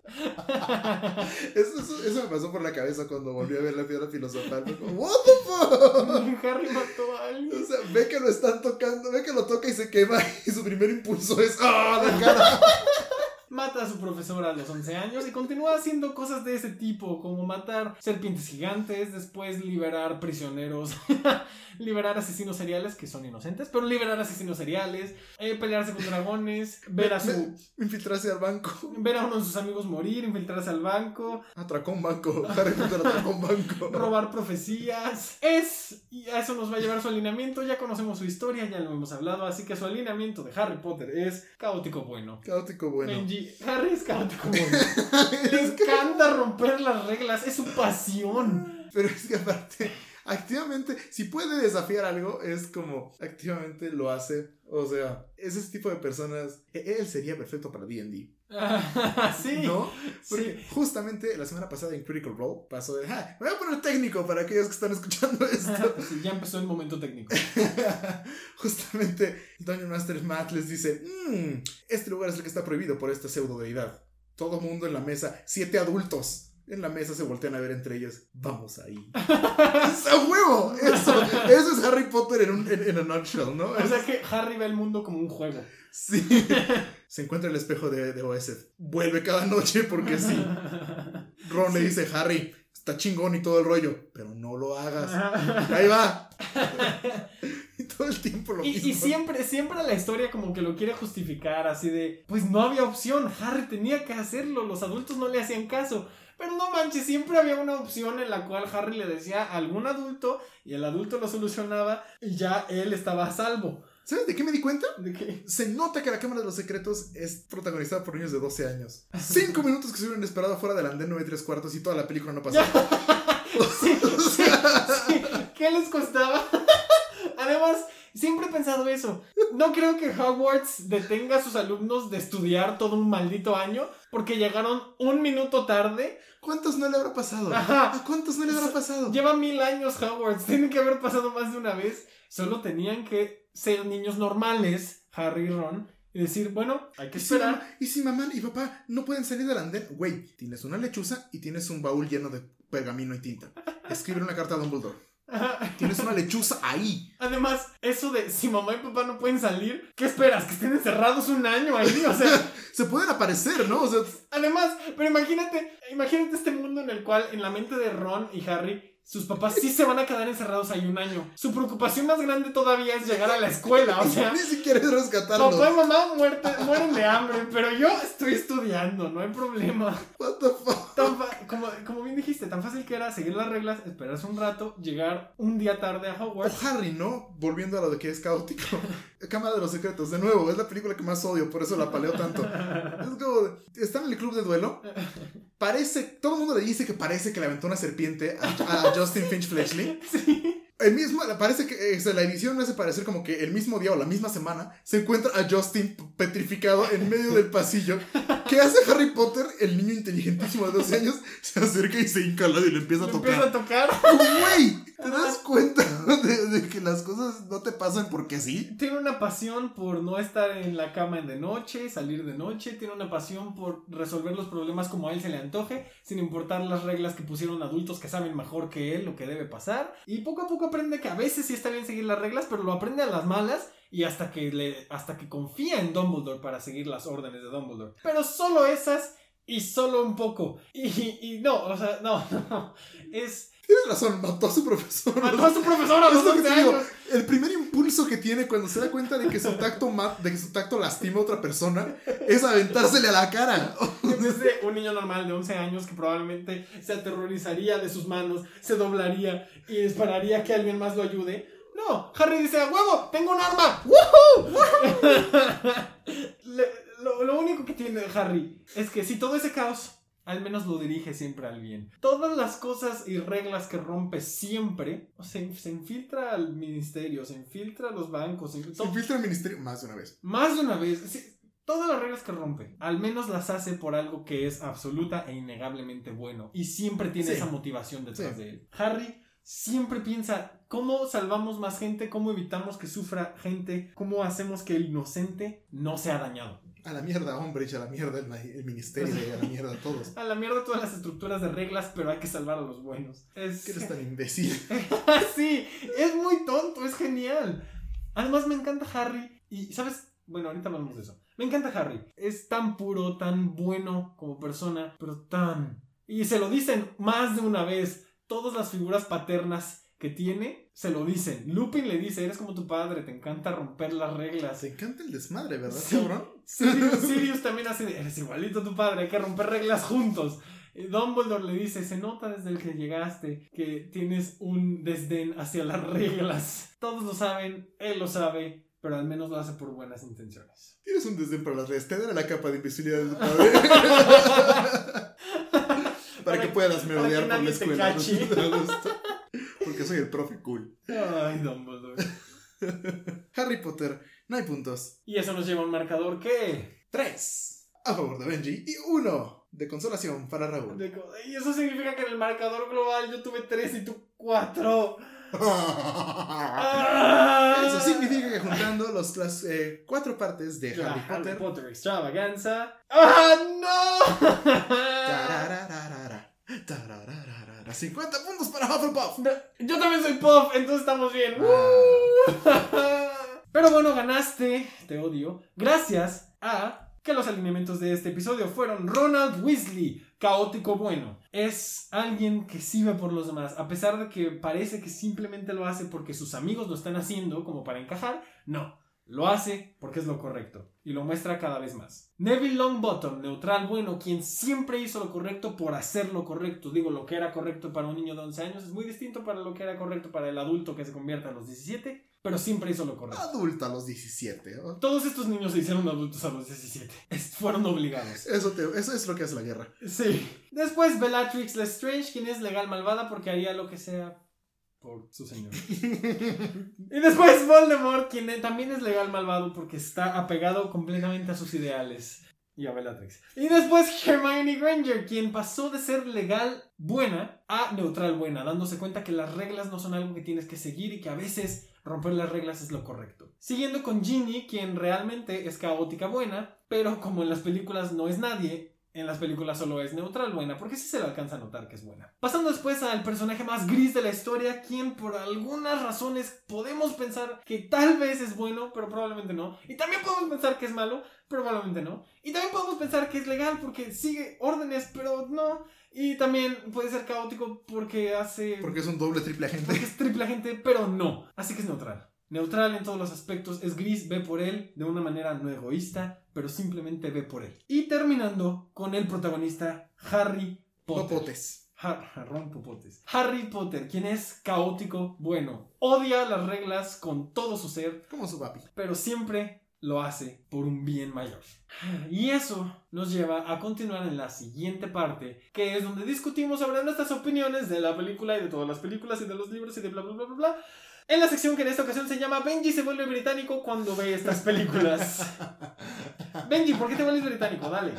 Eso, eso- eso me pasó por la cabeza cuando volví a ver la piedra filosofal. Como, ¿What the fuck? Harry mató a alguien. O sea, ve que lo están tocando, ve que lo toca y se quema y su primer impulso es ¡Ah, la cara! Mata a su profesora a los 11 años y continúa haciendo cosas de ese tipo, como matar serpientes gigantes, después liberar prisioneros, *laughs* liberar asesinos seriales que son inocentes, pero liberar asesinos seriales, eh, pelearse con dragones, *laughs* ver a su... Infiltrarse al banco. *laughs* Ver a uno de sus amigos morir, infiltrarse al banco, Atracó un banco. Harry Potter atracó un banco. robar profecías. Es, y a eso nos va a llevar su alineamiento, ya conocemos su historia, ya lo hemos hablado, así que su alineamiento de Harry Potter es caótico bueno. Caótico bueno. Benji, Harry es. *laughs* Le encanta romper las reglas, es su pasión. Pero es que aparte, activamente, si puede desafiar algo, es como activamente lo hace. O sea, es ese tipo de personas. e- Él sería perfecto para DD. *laughs* sí. ¿No? Porque Sí. justamente la semana pasada en Critical Role pasó de. "Ah, me voy a poner técnico para aquellos que están escuchando esto. *laughs* Sí, ya empezó el momento técnico. *laughs* Justamente Dungeon Master Matt les dice: "Mm, Este lugar es el que está prohibido por esta pseudo deidad. Todo mundo en la mesa, siete adultos. En la mesa se voltean a ver entre ellos. Vamos ahí. *laughs* ¡Es a huevo! Eso, eso es Harry Potter en, un, en, en a nutshell, ¿no? O sea que Harry ve el mundo como un juego. Sí. Se encuentra el espejo de, de Oesed. Vuelve cada noche porque sí. Ron le dice: Harry, está chingón y todo el rollo, pero no lo hagas. Ahí va. *laughs* y todo el tiempo lo Y, mismo. y siempre, siempre la historia como que lo quiere justificar, así de, pues no había opción, Harry tenía que hacerlo, los adultos no le hacían caso. Pero no manches, siempre había una opción en la cual Harry le decía a algún adulto y el adulto lo solucionaba y ya él estaba a salvo. ¿Sabes de qué me di cuenta? ¿De qué? Se nota que la Cámara de los Secretos es protagonizada por niños de 12 años. Cinco *laughs* minutos que se hubieran esperado fuera del andén 9 y 3 cuartos y toda la película no pasó. *laughs* Sí, sí, sí. ¿Qué les costaba? *laughs* Además, siempre he pensado eso. No creo que Hogwarts detenga a sus alumnos de estudiar todo un maldito año porque llegaron un minuto tarde. ¿Cuántos no le habrá pasado? Ajá. ¿A cuántos no le habrá pasado? Lleva mil años Hogwarts. Tiene que haber pasado más de una vez. Solo tenían que ser niños normales, Harry y Ron, y decir, bueno, hay que ¿Y si, esperar. y si mamá y papá no pueden salir del andén? Güey, tienes una lechuza y tienes un baúl lleno de pergamino y tinta. Escribe una carta a Dumbledore. *laughs* Tienes una lechuza ahí. Además, eso de si mamá y papá no pueden salir, ¿qué esperas? ¿Que estén encerrados un año ahí? O sea, *laughs* Se pueden aparecer, ¿no? O sea, además, pero imagínate, imagínate este mundo en el cual en la mente de Ron y Harry sus papás sí se van a quedar encerrados ahí un año. Su preocupación más grande todavía es llegar a la escuela. O sea, *laughs* ni siquiera es rescatarlos. papá y mamá muerte- mueren de hambre, pero yo estoy estudiando, no hay problema. What the fuck? Tan como, como bien dijiste, tan fácil que era seguir las reglas, esperarse un rato, llegar un día tarde a O Hogwarts. Harry, ¿no? Volviendo a lo de que es caótico. *laughs* Cámara de los secretos, de nuevo, es la película que más odio, por eso la paleo tanto. Es como, están en el club de duelo. Parece, todo el mundo le dice que parece que le aventó una serpiente a, a Justin Finch Fletchley. *laughs* Sí. El mismo, parece que eh, la edición me hace parecer como que el mismo día o la misma semana se encuentra a Justin petrificado en medio del pasillo. ¿Qué hace Harry Potter? El niño inteligentísimo de 12 años se acerca y se lado y le empieza a tocar. empieza a tocar. Güey, ¿te das cuenta de, de que las cosas no te pasan porque sí? Tiene una pasión por no estar en la cama de noche, salir de noche. Tiene una pasión por resolver los problemas como a él se le antoje, sin importar las reglas que pusieron adultos que saben mejor que él lo que debe pasar. Y poco a poco aprende que a veces sí está bien seguir las reglas, pero lo aprende a las malas y hasta que, le, hasta que confía en Dumbledore para seguir las órdenes de Dumbledore. Pero solo esas y solo un poco. Y, y no, o sea, no, *laughs* no. Es. Tienes razón, mató a su profesor. Mató a su profesor a los lo que 11 te digo. años. El primer impulso que tiene cuando se da cuenta de que su tacto de que su tacto lastima a otra persona es aventársele a la cara. En vez de un niño normal de 11 años que probablemente se aterrorizaría de sus manos, se doblaría y esperaría que alguien más lo ayude. No, Harry dice, ¡a huevo! ¡Tengo un arma! ¡Woohoo! *laughs* Le- lo, lo único que tiene Harry es que si todo ese caos, al menos lo dirige siempre al bien. Todas las cosas y reglas que rompe siempre, o sea, se infiltra al ministerio, se infiltra a los bancos, se Se infiltra el ministerio más de una vez. más de una vez, sí, todas las reglas que rompe, al menos las hace por algo que es absoluta e innegablemente bueno. Y siempre tiene Sí. esa motivación detrás Sí. de él. Harry siempre piensa, ¿cómo salvamos más gente? ¿Cómo evitamos que sufra gente? ¿Cómo hacemos que el inocente no sea dañado? A la mierda Umbridge, a la mierda el, el ministerio, y a la mierda todos. *laughs* A la mierda todas las estructuras de reglas, pero hay que salvar a los buenos. Es... ¿Qué eres tan *laughs* imbécil? *laughs* sí, es muy tonto, es genial. Además me encanta Harry y, ¿sabes? Bueno, ahorita hablamos de eso. Me encanta Harry. Es tan puro, tan bueno como persona, pero tan... Y se lo dicen más de una vez. Todas las figuras paternas que tiene, se lo dicen. Lupin le dice, eres como tu padre, te encanta romper las reglas. Se encanta el desmadre, ¿verdad, Sí. cabrón? Sirius, *laughs* Sirius también hace, eres igualito a tu padre, hay que romper reglas juntos. Dumbledore le dice, se nota desde el que llegaste que tienes un desdén hacia las reglas. Todos lo saben, él lo sabe, pero al menos lo hace por buenas intenciones. Tienes un desdén para las redes. Te daré la capa de invisibilidad de tu padre. *laughs* para que puedas merodear por la te escuela. *laughs* Porque soy el profe cool. Ay, Dumbledore. *laughs* Harry Potter, no hay puntos. Y eso nos lleva a un marcador que... Tres a favor de Benji y uno de consolación para Raúl. de co- Y eso significa que en el marcador global yo tuve tres y tú cuatro. *laughs* Eso significa que juntando los, las eh, cuatro partes de Harry Harry Potter. Potter extravaganza. ¡Ah, no! Tarararara, tarararara, 50 puntos para Hufflepuff. No, Yo también soy Puff, entonces estamos bien. Ah, *laughs* Pero bueno, ganaste, te odio, gracias a que los alineamientos de este episodio fueron Ronald Weasley, caótico bueno. Es alguien que sí ve por los demás, a pesar de que parece que simplemente lo hace porque sus amigos lo están haciendo como para encajar, no. Lo hace porque es lo correcto y lo muestra cada vez más. Neville Longbottom, neutral bueno, quien siempre hizo lo correcto por hacer lo correcto. Digo, lo que era correcto para un niño de 11 años es muy distinto para lo que era correcto para el adulto que se convierte a los 17, pero siempre hizo lo correcto. adulta a los 17. ¿no? Todos estos niños se hicieron adultos a los 17. Es- fueron obligados. Eso, te- eso es lo que hace la guerra. Sí. Después Bellatrix Lestrange, quien es legal malvada porque haría lo que sea por su señor. *laughs* y después Voldemort, quien también es legal malvado porque está apegado completamente a sus ideales. Y a Bellatrix. Y después Hermione Granger, quien pasó de ser legal buena a neutral buena, dándose cuenta que las reglas no son algo que tienes que seguir y que a veces romper las reglas es lo correcto. Siguiendo con Ginny, quien realmente es caótica buena, pero como en las películas no es nadie, en las películas solo es neutral buena, porque sí se le alcanza a notar que es buena. Pasando después al personaje más gris de la historia, quien por algunas razones podemos pensar que tal vez es bueno, pero probablemente no. Y también podemos pensar que es malo, pero probablemente no. Y también podemos pensar que es legal porque sigue órdenes, pero no. Y también puede ser caótico porque hace... Porque es un doble triple agente. Porque es triple agente, pero no. Así que es neutral. Neutral en todos los aspectos, es gris, ve por él de una manera no egoísta, pero simplemente ve por él. Y terminando con el protagonista, Harry Potter. Popotes. Ha- Ron Popotes. Harry Potter, quien es caótico, bueno, odia las reglas con todo su ser, Como su papi. pero siempre lo hace por un bien mayor. Y eso nos lleva a continuar en la siguiente parte, que es donde discutimos sobre nuestras opiniones de la película y de todas las películas y de los libros y de bla bla bla bla bla. En la sección que en esta ocasión se llama Benji se vuelve británico cuando ve estas películas. *laughs* Benji, ¿por qué te vuelves británico? Dale.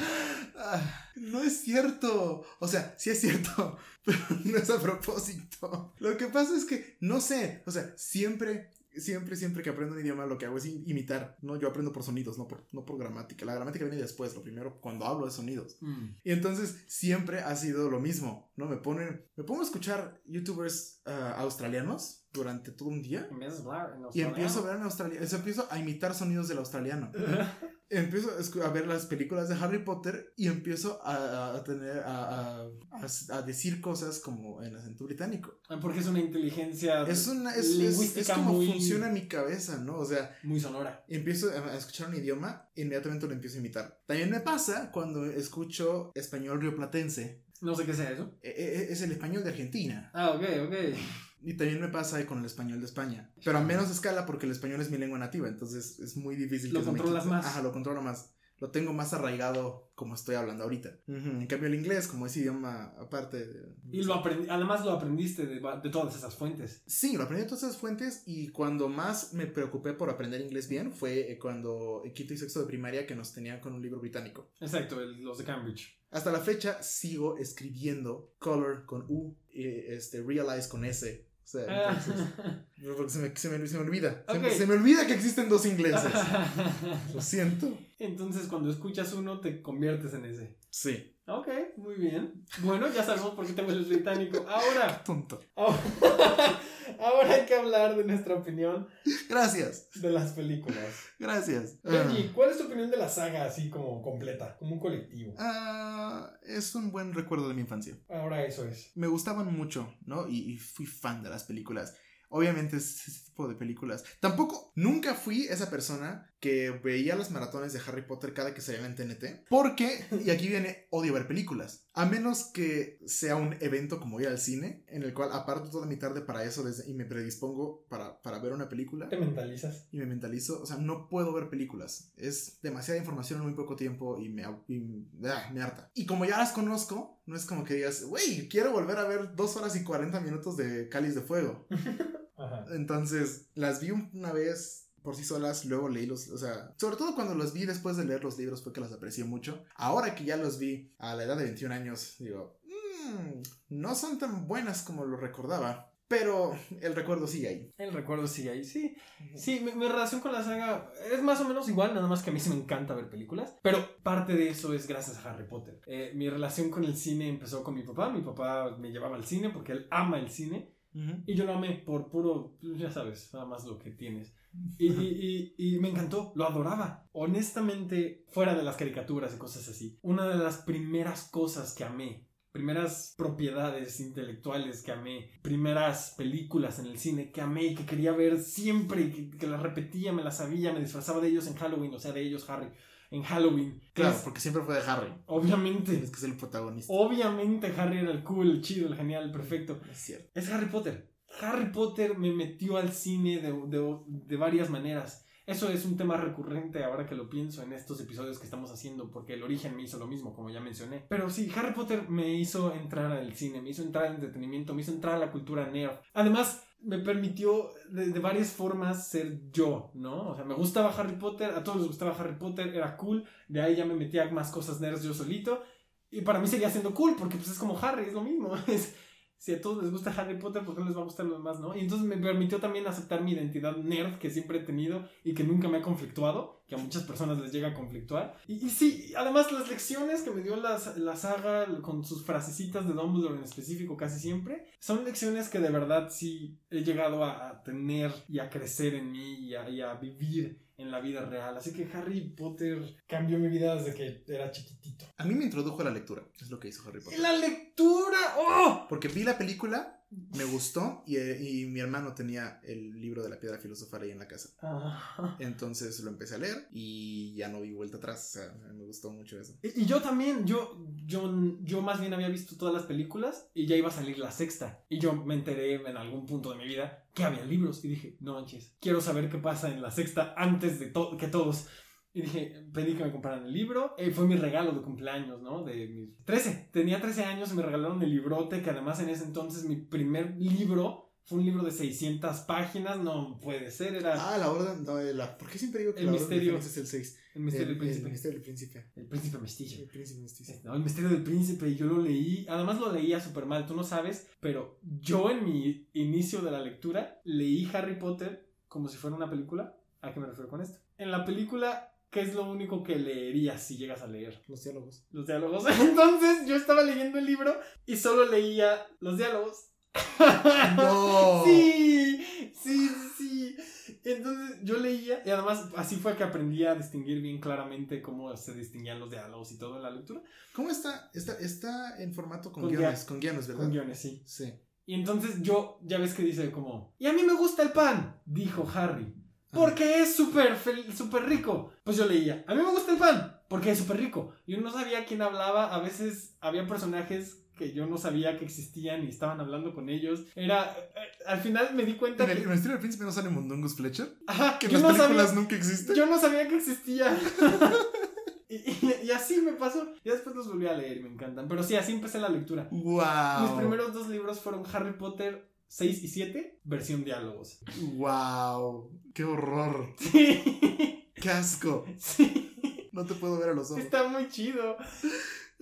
Ah, no es cierto. O sea, sí es cierto, *laughs* pero no es a propósito. Lo que pasa es que, no sé, o sea, siempre, siempre, siempre que aprendo un idioma lo que hago es im- imitar, ¿no? Yo aprendo por sonidos, no por, no por gramática. La gramática viene después, lo primero cuando hablo de sonidos. Y entonces siempre ha sido lo mismo, ¿no? Me ponen, me pongo a escuchar youtubers ah, australianos durante todo un día. Empiezas a hablar en Y australiano. empiezo a ver en australiano, empiezo a imitar sonidos del australiano. *laughs* empiezo a ver las películas de Harry Potter y empiezo a, a tener a, a- decir cosas como en acento británico. Porque es una inteligencia Es una es, es- lingüística es como muy, funciona mi cabeza, ¿no? O sea, muy sonora. empiezo a a escuchar un idioma, inmediatamente lo empiezo a imitar. También me pasa cuando escucho español rioplatense. No sé qué sea eso. E- e- Es el español de Argentina. Ah, ok, ok. Y también me pasa con el español de España. Pero a menos escala porque el español es mi lengua nativa. Entonces es muy difícil Lo que controlas más. Ajá, lo controlo más. Lo tengo más arraigado como estoy hablando ahorita. En cambio el inglés, como es idioma aparte... de- Y lo aprendi- además lo aprendiste de, de todas esas fuentes. Sí, lo aprendí de todas esas fuentes y cuando más me preocupé por aprender inglés bien fue eh, cuando en quinto y sexto de primaria que nos tenían con un libro británico. Exacto, el- los de Cambridge. Hasta la fecha sigo escribiendo color con U, y, este, realize con S. O sea, entonces, *laughs* porque se me, se me- se me olvida. Se me- Ok. Se, me olvida que existen dos ingleses. *laughs* Lo siento. Entonces cuando escuchas uno te conviertes en ese. Sí. Ok, muy bien. Bueno, ya sabemos por qué te vuelves británico. Ahora, Tonto. ahora, *laughs* ahora hay que hablar de nuestra opinión Gracias. de las películas. Gracias. Benji, ¿cuál es tu opinión de la saga así como completa, como un colectivo? Ah, es un buen recuerdo de mi infancia. Ahora eso es. me gustaban mucho, ¿no? Y, y fui fan de las películas. Obviamente es ese tipo de películas. Tampoco, nunca fui esa persona que veía los maratones de Harry Potter cada que salían en TNT. Porque, y aquí viene, odio ver películas. A menos que sea un evento como ir al cine, en el cual aparto toda mi tarde para eso desde- y me predispongo para, para ver una película. Te mentalizas. Y me mentalizo, o sea, no puedo ver películas. Es demasiada información en muy poco tiempo y me, y, ah, me harta. Y como ya las conozco, no es como que digas, güey, quiero volver a ver dos horas y 40 minutos de Cáliz de Fuego. *laughs* Ajá. Entonces, las vi una vez por sí solas, luego leí los, o sea, sobre todo cuando los vi después de leer los libros fue que las aprecié mucho. Ahora que ya los vi a la edad de 21 años, digo, "Mm, no son tan buenas como lo recordaba, pero el recuerdo sigue ahí. El recuerdo sigue ahí, sí. Sí, mi, mi relación con la saga es más o menos igual, nada más que a mí sí me encanta ver películas. Pero parte de eso es gracias a Harry Potter. Eh, mi relación con el cine empezó con mi papá. Mi papá me llevaba al cine porque él ama el cine. Ujú. Y yo lo amé por puro, ya sabes, nada más lo que tienes. Y, y- y- me encantó, lo adoraba. Honestamente, fuera de las caricaturas y cosas así, una de las primeras cosas que amé, primeras propiedades intelectuales que amé, primeras películas en el cine que amé y que quería ver siempre, que, que las repetía, me las sabía, me disfrazaba de ellos en Halloween, o sea, de ellos Harry, en Halloween. Claro, es- porque siempre fue de Harry. obviamente, Es que es el protagonista. obviamente Harry era el cool, el chido, el genial, el perfecto. Es cierto. Es Harry Potter. Harry Potter me metió al cine de, de- de varias maneras. Eso es un tema recurrente ahora que lo pienso en estos episodios que estamos haciendo, porque el origen me hizo lo mismo, como ya mencioné. Pero sí, Harry Potter me hizo entrar al cine, me hizo entrar al entretenimiento, me hizo entrar a la cultura nerd. Además, me permitió de, de varias formas ser yo, ¿no? O sea, me gustaba Harry Potter, a todos les gustaba Harry Potter, era cool. De ahí ya me metí a más cosas nerds yo solito. Y para mí seguía siendo cool, porque pues es como Harry, es lo mismo. *laughs* Es, si a todos les gusta Harry Potter, ¿por qué les va a gustar lo demás, no? Y entonces me permitió también aceptar mi identidad nerd que siempre he tenido y que nunca me ha conflictuado, que a muchas personas les llega a conflictuar. Y, y sí, además las lecciones que me dio las, la saga con sus frasecitas de Dumbledore en específico casi siempre, son lecciones que de verdad sí he llegado a, a tener y a crecer en mí y a, y a vivir en la vida real. Así que Harry Potter cambió mi vida desde que era chiquitito. A mí me introdujo a la lectura, es lo que hizo Harry Potter. La lectura, ¡oh! Porque vi la película, me gustó y, eh, y mi hermano tenía el libro de la piedra filosofal ahí en la casa. Ah. Entonces lo empecé a leer y ya no vi vuelta atrás. O sea, me gustó mucho eso. Y, y yo también, yo, yo, yo más bien había visto todas las películas y ya iba a salir la sexta. Y yo me enteré en algún punto de mi vida que había libros y dije, no manches, quiero saber qué pasa en la sexta antes de to que todos. Y dije, pedí que me compraran el libro. Eh, fue mi regalo de cumpleaños, ¿no? De mis 13. Tenía 13 años y me regalaron el librote, que además en ese entonces mi primer libro fue un libro de 600 páginas. No puede ser, era Ah, la orden. No, la, ¿Por qué siempre digo que El la misterio. orden es el 6? El misterio del príncipe. El misterio del príncipe. El príncipe mestizo. El príncipe mestizo. No, el misterio del príncipe, y yo lo leí, además lo leía súper mal, tú no sabes, pero yo en mi inicio de la lectura leí Harry Potter como si fuera una película. ¿A qué me refiero con esto? En la película, ¿qué es lo único que leerías si llegas a leer? Los diálogos. Los diálogos. *laughs* Entonces yo estaba leyendo el libro y solo leía los diálogos. No. *laughs* Sí, sí, sí. Entonces yo leía y además así fue que aprendí a distinguir bien claramente cómo se distinguían los diálogos y todo en la lectura. ¿Cómo está? Está, está en formato con, Con guiones. guia- Con guiones, ¿verdad? Con guiones, sí. Sí. Y entonces yo, ya ves que dice como, y a mí me gusta el pan, dijo Harry, porque es súper súper rico. Pues yo leía, a mí me gusta el pan, porque es súper rico. Yo no sabía quién hablaba, a veces había personajes que yo no sabía que existían y estaban hablando con ellos. Era, eh, al final me di cuenta ¿En el, que... en el misterio del príncipe no sale Mundungus Fletcher? Ajá, Que en las no películas sabía, nunca existe. yo no sabía que existía. *laughs* y, y- y así me pasó. Y después los volví a leer me encantan. Pero sí, así empecé la lectura. ¡Wow! Mis primeros dos libros fueron Harry Potter 6 y 7, versión diálogos. ¡Wow! ¡Qué horror! Sí, ¡Qué asco! sí, No te puedo ver a los ojos. está muy chido.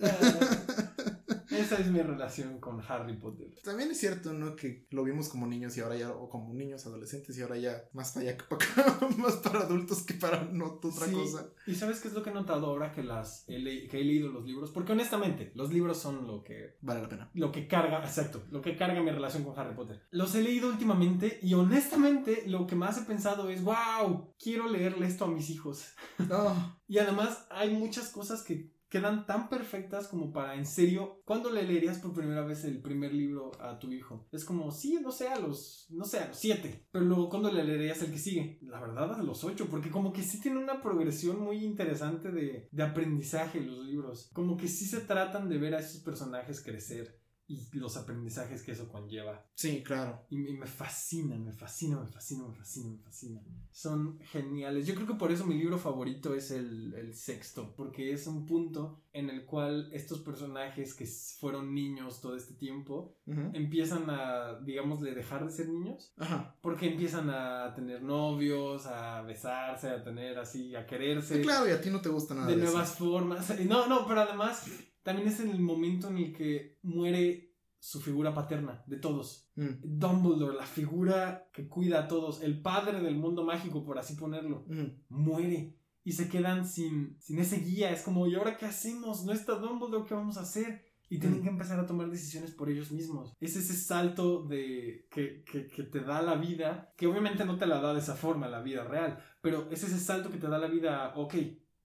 Ah, *laughs* esa es mi relación con Harry Potter. También es cierto, ¿no? Que lo vimos como niños y ahora ya, o como niños, adolescentes y ahora ya más para allá que para acá, *laughs* más para adultos que para no otra Sí. cosa. ¿Y sabes qué es lo que he notado ahora que, las he le- que he leído los libros? Porque honestamente, los libros son lo que Vale la pena. lo que carga, exacto, lo que carga mi relación con Harry Potter. Los he leído últimamente y honestamente lo que más he pensado es, wow, quiero leerle esto a mis hijos. No. *laughs* Y además hay muchas cosas que quedan tan perfectas como para, en serio, ¿cuándo le leerías por primera vez el primer libro a tu hijo? Es como, sí, no sé, a los, no sé, a los siete. Pero luego, ¿cuándo le leerías el que sigue? La verdad, a los ocho, porque como que sí tiene una progresión muy interesante de, de aprendizaje los libros. Como que sí se tratan de ver a esos personajes crecer y los aprendizajes que eso conlleva. Sí, claro. Y, y me fascinan, me fascina, me fascina, me fascina, me fascina. Son geniales. Yo creo que por eso mi libro favorito es el, el sexto, porque es un punto en el cual estos personajes que fueron niños todo este tiempo empiezan a, digamos, de dejar de ser niños, Ajá. porque empiezan a tener novios, a besarse, a tener así, a quererse Sí, claro, y a ti no te gusta nada de de, nuevas formas. *laughs* No, no, pero además también es el momento en el que muere su figura paterna de todos. Mm, Dumbledore, la figura que cuida a todos, el padre del mundo mágico, por así ponerlo, mm. muere. Y se quedan sin, sin ese guía. Es como, ¿y ahora qué hacemos? No está Dumbledore, ¿qué vamos a hacer? Y tienen Mm. que empezar a tomar decisiones por ellos mismos. Es ese salto de que, que, que te da la vida, que obviamente no te la da de esa forma la vida real, pero es ese salto que te da la vida, ok,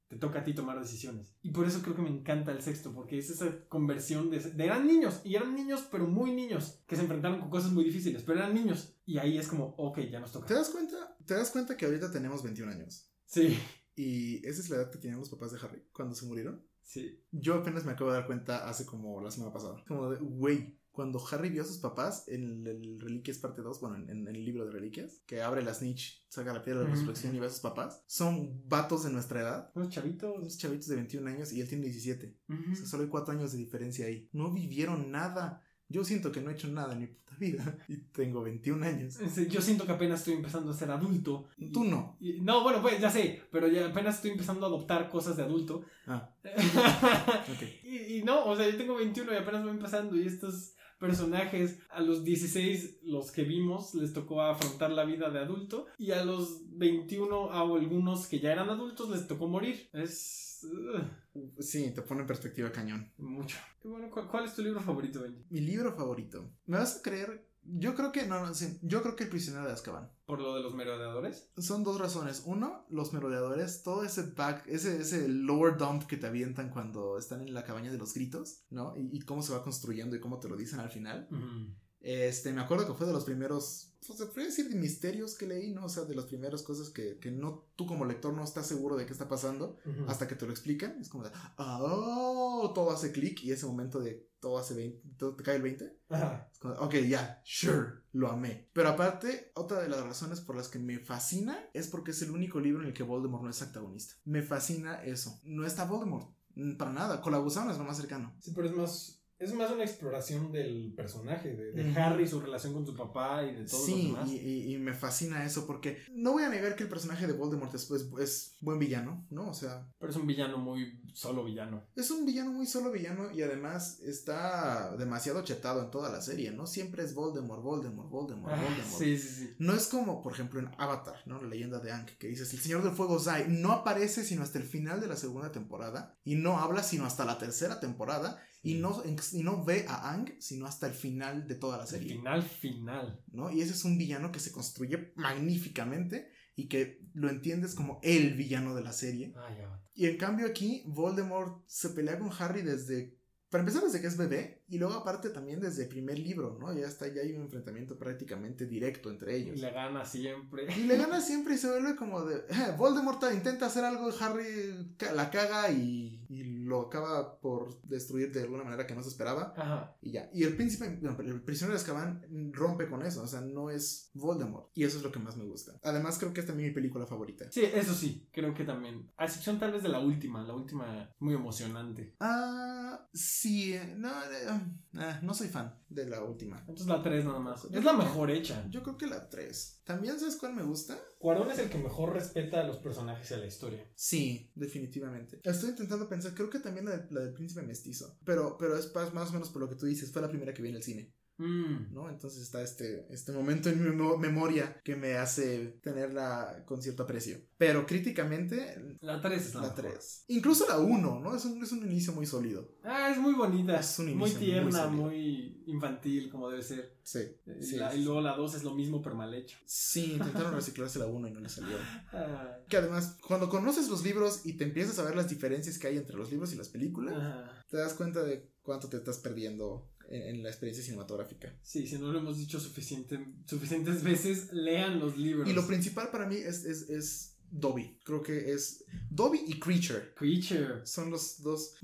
te toca a ti tomar decisiones. Y por eso creo que me encanta el sexto, porque es esa conversión de, de eran niños, y eran niños, pero muy niños, que se enfrentaron con cosas muy difíciles, pero eran niños. Y ahí es como, ok, ya nos ¿Te toca. das cuenta? ¿Te das cuenta que ahorita tenemos 21 años? Sí, Y esa es la edad que tenían los papás de Harry cuando se murieron. sí. Yo apenas me acabo de dar cuenta hace como la semana pasada. Como de, güey, cuando Harry vio a sus papás en el Reliquias parte 2, bueno, en, en el libro de Reliquias, que abre la snitch, saca la piedra de la resurrección y ve a sus papás, son vatos de nuestra edad. Unos chavitos. Unos chavitos de 21 años y él tiene 17. Ujú. O sea, solo hay 4 años de diferencia ahí. No vivieron nada. Yo siento que no he hecho nada en mi puta vida. *laughs* Y tengo 21 años. Yo siento que apenas estoy empezando a ser adulto. Tú no. y- no, bueno, pues ya sé, pero ya apenas estoy empezando a adoptar cosas de adulto. Ah, *laughs* y no, o sea, yo tengo 21 y apenas voy empezando y estos personajes a los 16, los que vimos, les tocó afrontar la vida de adulto y a los 21, a algunos que ya eran adultos, les tocó morir. Es... uh, Sí, te pone en perspectiva cañón. mucho. Y bueno, ¿cu- ¿cuál, es tu libro favorito, Benji? Mi libro favorito. ¿Me vas a creer? Yo creo que, no, no, sí, yo creo que El prisionero de Azkaban. ¿Por lo de los merodeadores? Son dos razones. Uno, los merodeadores, todo ese back, ese, ese lower dump que te avientan cuando están en la cabaña de los gritos, ¿no? Y, y cómo se va construyendo y cómo te lo dicen al final. Este, me acuerdo que fue de los primeros, pues, se puede decir, misterios que leí, ¿no? O sea, de las primeras cosas que, que no, tú como lector no estás seguro de qué está pasando hasta que te lo explican. Es como de, oh, todo hace clic y ese momento de todo hace 20, todo te cae el 20. Ajá. Es como, ok, ya, sure, lo amé. Pero aparte, otra de las razones por las que me fascina es porque es el único libro en el que Voldemort no es antagonista. Me fascina eso. No está Voldemort, para nada. Colabuzano es lo más cercano. Sí, pero es más... Es más una exploración del personaje, de, de Ujú. Harry, su relación con su papá y de todos los Sí, demás. y, y- y me fascina eso porque no voy a negar que el personaje de Voldemort es, es, es buen villano, ¿no? O sea, Pero es un villano muy solo villano. es un villano muy solo villano y además está demasiado chetado en toda la serie, ¿no? Siempre es Voldemort, Voldemort, Voldemort, Ah, Voldemort. sí, sí, sí. No es como, por ejemplo, en Avatar, ¿no? La leyenda de Aang, que dices, el Señor del Fuego Zai no aparece sino hasta el final de la segunda temporada y no habla sino hasta la tercera temporada y no, y no ve a Aang sino hasta el final de toda la El serie, final, final. ¿no? Y ese es un villano que se construye magníficamente y que lo entiendes como el villano de la serie. Ay, ya. Y en cambio aquí, Voldemort se pelea con Harry desde... Para empezar desde que es bebé y luego aparte también desde el primer libro, ¿no? Ya está, ya hay un enfrentamiento prácticamente directo entre ellos. Y le gana siempre. Y le gana siempre y se vuelve como de. "Eh, Voldemort intenta hacer algo, Harry la caga y, y lo acaba por destruir de alguna manera que no se esperaba. Ajá. Y ya. Y el príncipe, no, el prisionero de Azkaban rompe con eso. O sea, no es Voldemort. Y eso es lo que más me gusta. Además, creo que es también mi película favorita. Sí, eso sí, creo que también. A excepción tal vez de la última, la última muy emocionante. Ah, sí. eh, No, eh, ah, no soy fan de la última. Entonces la 3 nada más. Yo Es la que- mejor hecha. Yo creo que la 3. ¿También sabes cuál me gusta? Cuarón es el que mejor respeta a los personajes de la historia. Sí, definitivamente. Estoy intentando pensar, creo que también la, de- la del príncipe mestizo. Pero, pero es más, más o menos por lo que tú dices, fue la primera que vi en el cine, Mm. ¿no? Entonces está este, este momento en mi memo- memoria que me hace tenerla con cierto aprecio. Pero críticamente, La 3 es la, la mejor. 3. Incluso la 1, ¿no? Es un, es un inicio muy sólido. Ah, es muy bonita. Es un muy inicio muy tierna, muy, infantil, como debe ser. Sí. Y, Sí, la- sí, y luego la 2 es lo mismo, pero mal hecho. sí, intentaron *laughs* reciclarse la 1 y no le salió. Ah, Que además, cuando conoces los libros y te empiezas a ver las diferencias que hay entre los libros y las películas, te das cuenta de cuánto te estás perdiendo en, en la experiencia cinematográfica. Sí, si no lo hemos dicho suficiente, suficientes veces, lean los libros. Y lo principal para mí es, es, es Dobby. Creo que es Dobby y Creature. Creature. Son los dos.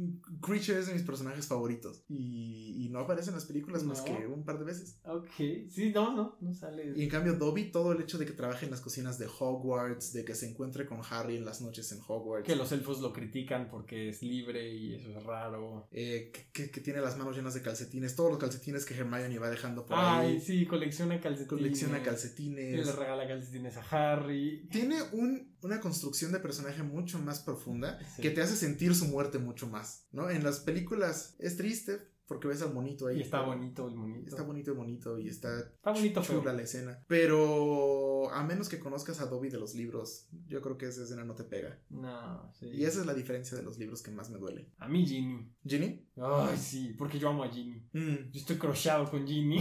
Creature es de mis personajes favoritos. Y, y no aparece en las películas más que un par de veces. Ok. Sí, no, no, no sale. Y en cambio, Dobby, todo el hecho de que trabaje en las cocinas de Hogwarts, de que se encuentre con Harry en las noches en Hogwarts. Que los elfos lo critican porque es libre y eso es raro. eh, que, que- tiene las manos llenas de calcetines. Todos los calcetines que Hermione va dejando por Ay, ahí. sí, colecciona calcetines. Colecciona Y calcetines. le regala calcetines a Harry. Tiene un- una construcción de personaje mucho más profunda Sí. que te hace sentir su muerte mucho más, ¿no? En las películas es triste porque ves al monito ahí. Y está bonito el monito. Está bonito el monito y está Está bonito, chula feo. la escena. Pero a menos que conozcas a Dobby de los libros, yo creo que esa escena no te pega. No, sí. Y esa es la diferencia de los libros que más me duele. A mí, Ginny. ¿Ginny? Ay, sí, porque yo amo a Ginny. Mm, Yo estoy crocheado con Ginny.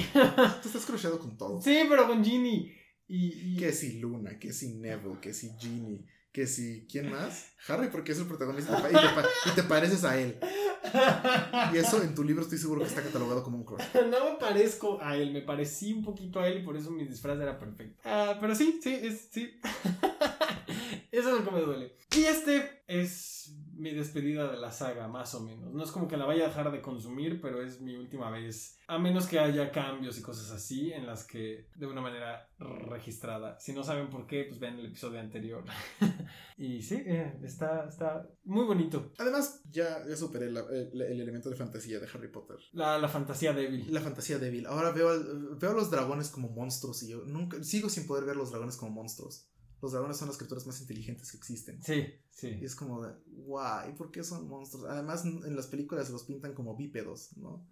tú estás crocheado con todo. sí, pero con Ginny. Y, y- Que si Luna, que si Neville, que si Ginny, que si... ¿Quién más? Harry porque es el protagonista y te, y te pareces a él. Y eso en tu libro estoy seguro que está catalogado como un crush. *laughs* no me parezco a él, me parecí un poquito a él y por eso mi disfraz era perfecto. Ah, pero sí, sí, es, sí. *laughs* eso es lo que me duele. Y este es mi despedida de la saga, más o menos. No es como que la vaya a dejar de consumir, pero es mi última vez. A menos que haya cambios y cosas así en las que de una manera registrada. Si no saben por qué, pues vean el episodio anterior. *laughs* y sí, eh, está, está muy bonito. Además, ya, ya superé la- el, el elemento de fantasía de Harry Potter. La, la fantasía débil. La fantasía débil. Ahora veo, veo a los dragones como monstruos y yo nunca sigo sin poder ver los dragones como monstruos. Los dragones son las criaturas más inteligentes que existen. Sí, Y sí. es como de, guay, ¿por qué son monstruos? Además, en las películas los pintan como bípedos, ¿no?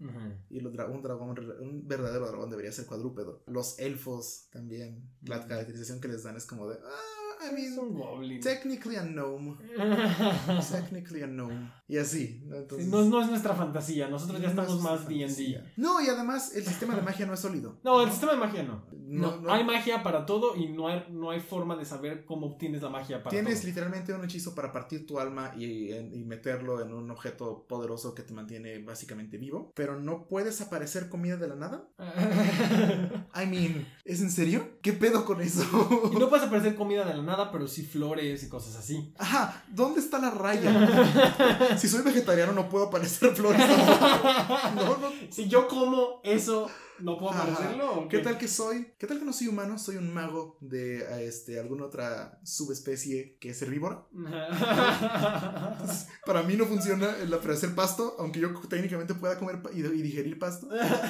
Y los dra- un dragón, un verdadero dragón debería ser cuadrúpedo. Los elfos también, la caracterización que les dan es como de, ah, I Es mean, un goblin. technically a gnome, *laughs* technically a gnome. Y así, ¿no? Entonces, no, no es nuestra fantasía, nosotros ya no estamos es más. D&D. No, y además el sistema de magia no es sólido. No, el sistema de magia no. No, No, no. hay magia para todo y no hay, no hay forma de saber cómo obtienes la magia para Tienes todo. literalmente un hechizo para partir tu alma y, y meterlo en un objeto poderoso que te mantiene básicamente vivo, pero no puedes aparecer comida de la nada. *laughs* I mean, ¿es en serio? ¿Qué pedo con eso? y no puedes aparecer comida de la nada, pero sí flores y cosas así. Ajá, ¿dónde está la raya? *laughs* Si soy vegetariano no puedo aparecer flores. *laughs* No, no. Si yo como eso, ¿no puedo Ajá. aparecerlo? o ¿Qué tal que soy? ¿Qué tal que no soy humano? Soy un mago de este, alguna otra subespecie que es herbívora. *laughs* Entonces, para mí no funciona el aparecer pasto, aunque yo técnicamente pueda comer y, y digerir pasto.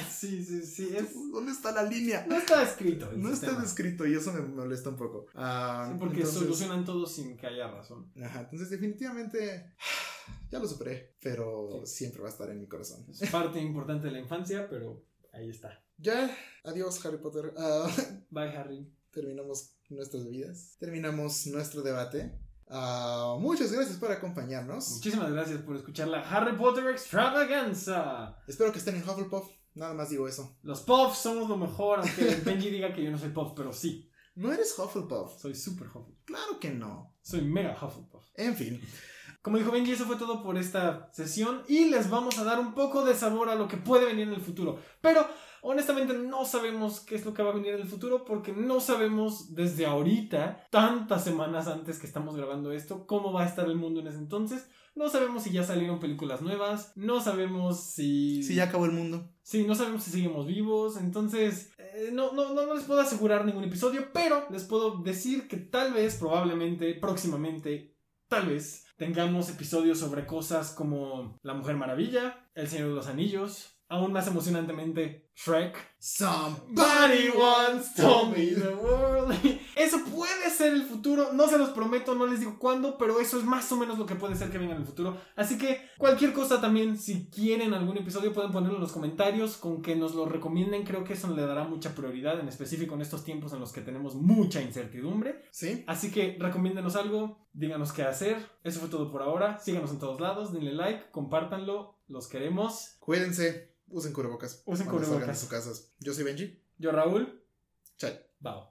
sí, sí, sí. es- ¿Dónde está la línea? No está escrito. el No está descrito y eso me molesta un poco. Ah, Sí, porque entonces- solucionan todo sin que haya razón. Ajá, entonces definitivamente ya lo superé, pero siempre va a estar en mi corazón. Es parte importante de la infancia, pero ahí está. Ya, adiós Harry Potter. Ah, *laughs* Bye, Harry. terminamos nuestras vidas, terminamos nuestro debate. Ah, muchas gracias por acompañarnos. Muchísimas gracias por escuchar la Harry Potter Extravaganza. Espero que estén en Hufflepuff. Nada más digo eso. Los Puffs somos lo mejor, aunque *laughs* Benji diga que yo no soy Puff, pero sí, No eres Hufflepuff. soy super Hufflepuff. Claro que no. Soy mega Hufflepuff. En fin. Como dijo Benji, eso fue todo por esta sesión y les vamos a dar un poco de sabor a lo que puede venir en el futuro. Pero honestamente no sabemos qué es lo que va a venir en el futuro porque no sabemos desde ahorita, tantas semanas antes que estamos grabando esto, cómo va a estar el mundo en ese entonces. No sabemos si ya salieron películas nuevas, no sabemos si... Si ya acabó el mundo. Sí, no sabemos si seguimos vivos, entonces eh, no, no, no, no les puedo asegurar ningún episodio, pero les puedo decir que tal vez, probablemente, próximamente, tal vez, tengamos episodios sobre cosas como La Mujer Maravilla, El Señor de los Anillos, aún más emocionantemente, Shrek. Somebody once told me the world. *laughs* Eso puede ser el futuro, no se los prometo, no les digo cuándo, pero eso es más o menos lo que puede ser que venga en el futuro. Así que cualquier cosa también, si quieren algún episodio, pueden ponerlo en los comentarios, con que nos lo recomienden, creo que eso le dará mucha prioridad, en específico en estos tiempos en los que tenemos mucha incertidumbre. ¿Sí? Así que recomiéndenos algo, díganos qué hacer. Eso fue todo por ahora. Síganos en todos lados, denle like, compártanlo, los queremos. Cuídense. Usen cubrebocas. Usen cubrebocas. de sus casas. Yo soy Benji. Yo, Raúl, Chao. Bao.